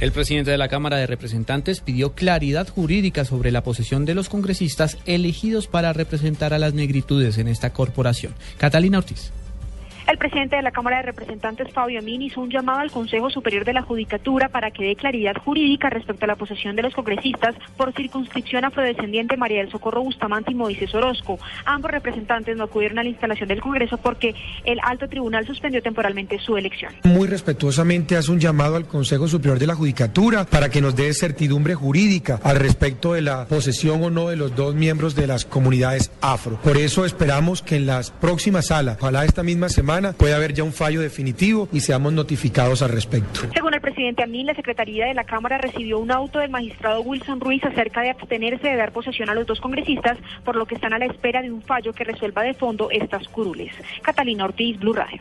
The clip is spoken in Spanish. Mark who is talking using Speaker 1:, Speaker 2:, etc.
Speaker 1: El presidente de la Cámara de Representantes pidió claridad jurídica sobre la posesión de los congresistas elegidos para representar a las negritudes en esta corporación. Catalina Ortiz.
Speaker 2: El presidente de la Cámara de Representantes, Fabio Amin, hizo un llamado al Consejo Superior de la Judicatura para que dé claridad jurídica respecto a la posesión de los congresistas por circunscripción afrodescendiente María del Socorro Bustamante y Moisés Orozco. Ambos representantes no acudieron a la instalación del Congreso porque el alto tribunal suspendió temporalmente su elección.
Speaker 3: Muy respetuosamente hace un llamado al Consejo Superior de la Judicatura para que nos dé certidumbre jurídica al respecto de la posesión o no de los dos miembros de las comunidades afro. Por eso esperamos que en las próximas salas, ojalá esta misma semana, puede haber ya un fallo definitivo y seamos notificados al respecto.
Speaker 2: Según el presidente Amin, la Secretaría de la Cámara recibió un auto del magistrado Wilson Ruiz acerca de abstenerse de dar posesión a los dos congresistas, por lo que están a la espera de un fallo que resuelva de fondo estas curules. Catalina Ortiz, Blue Radio.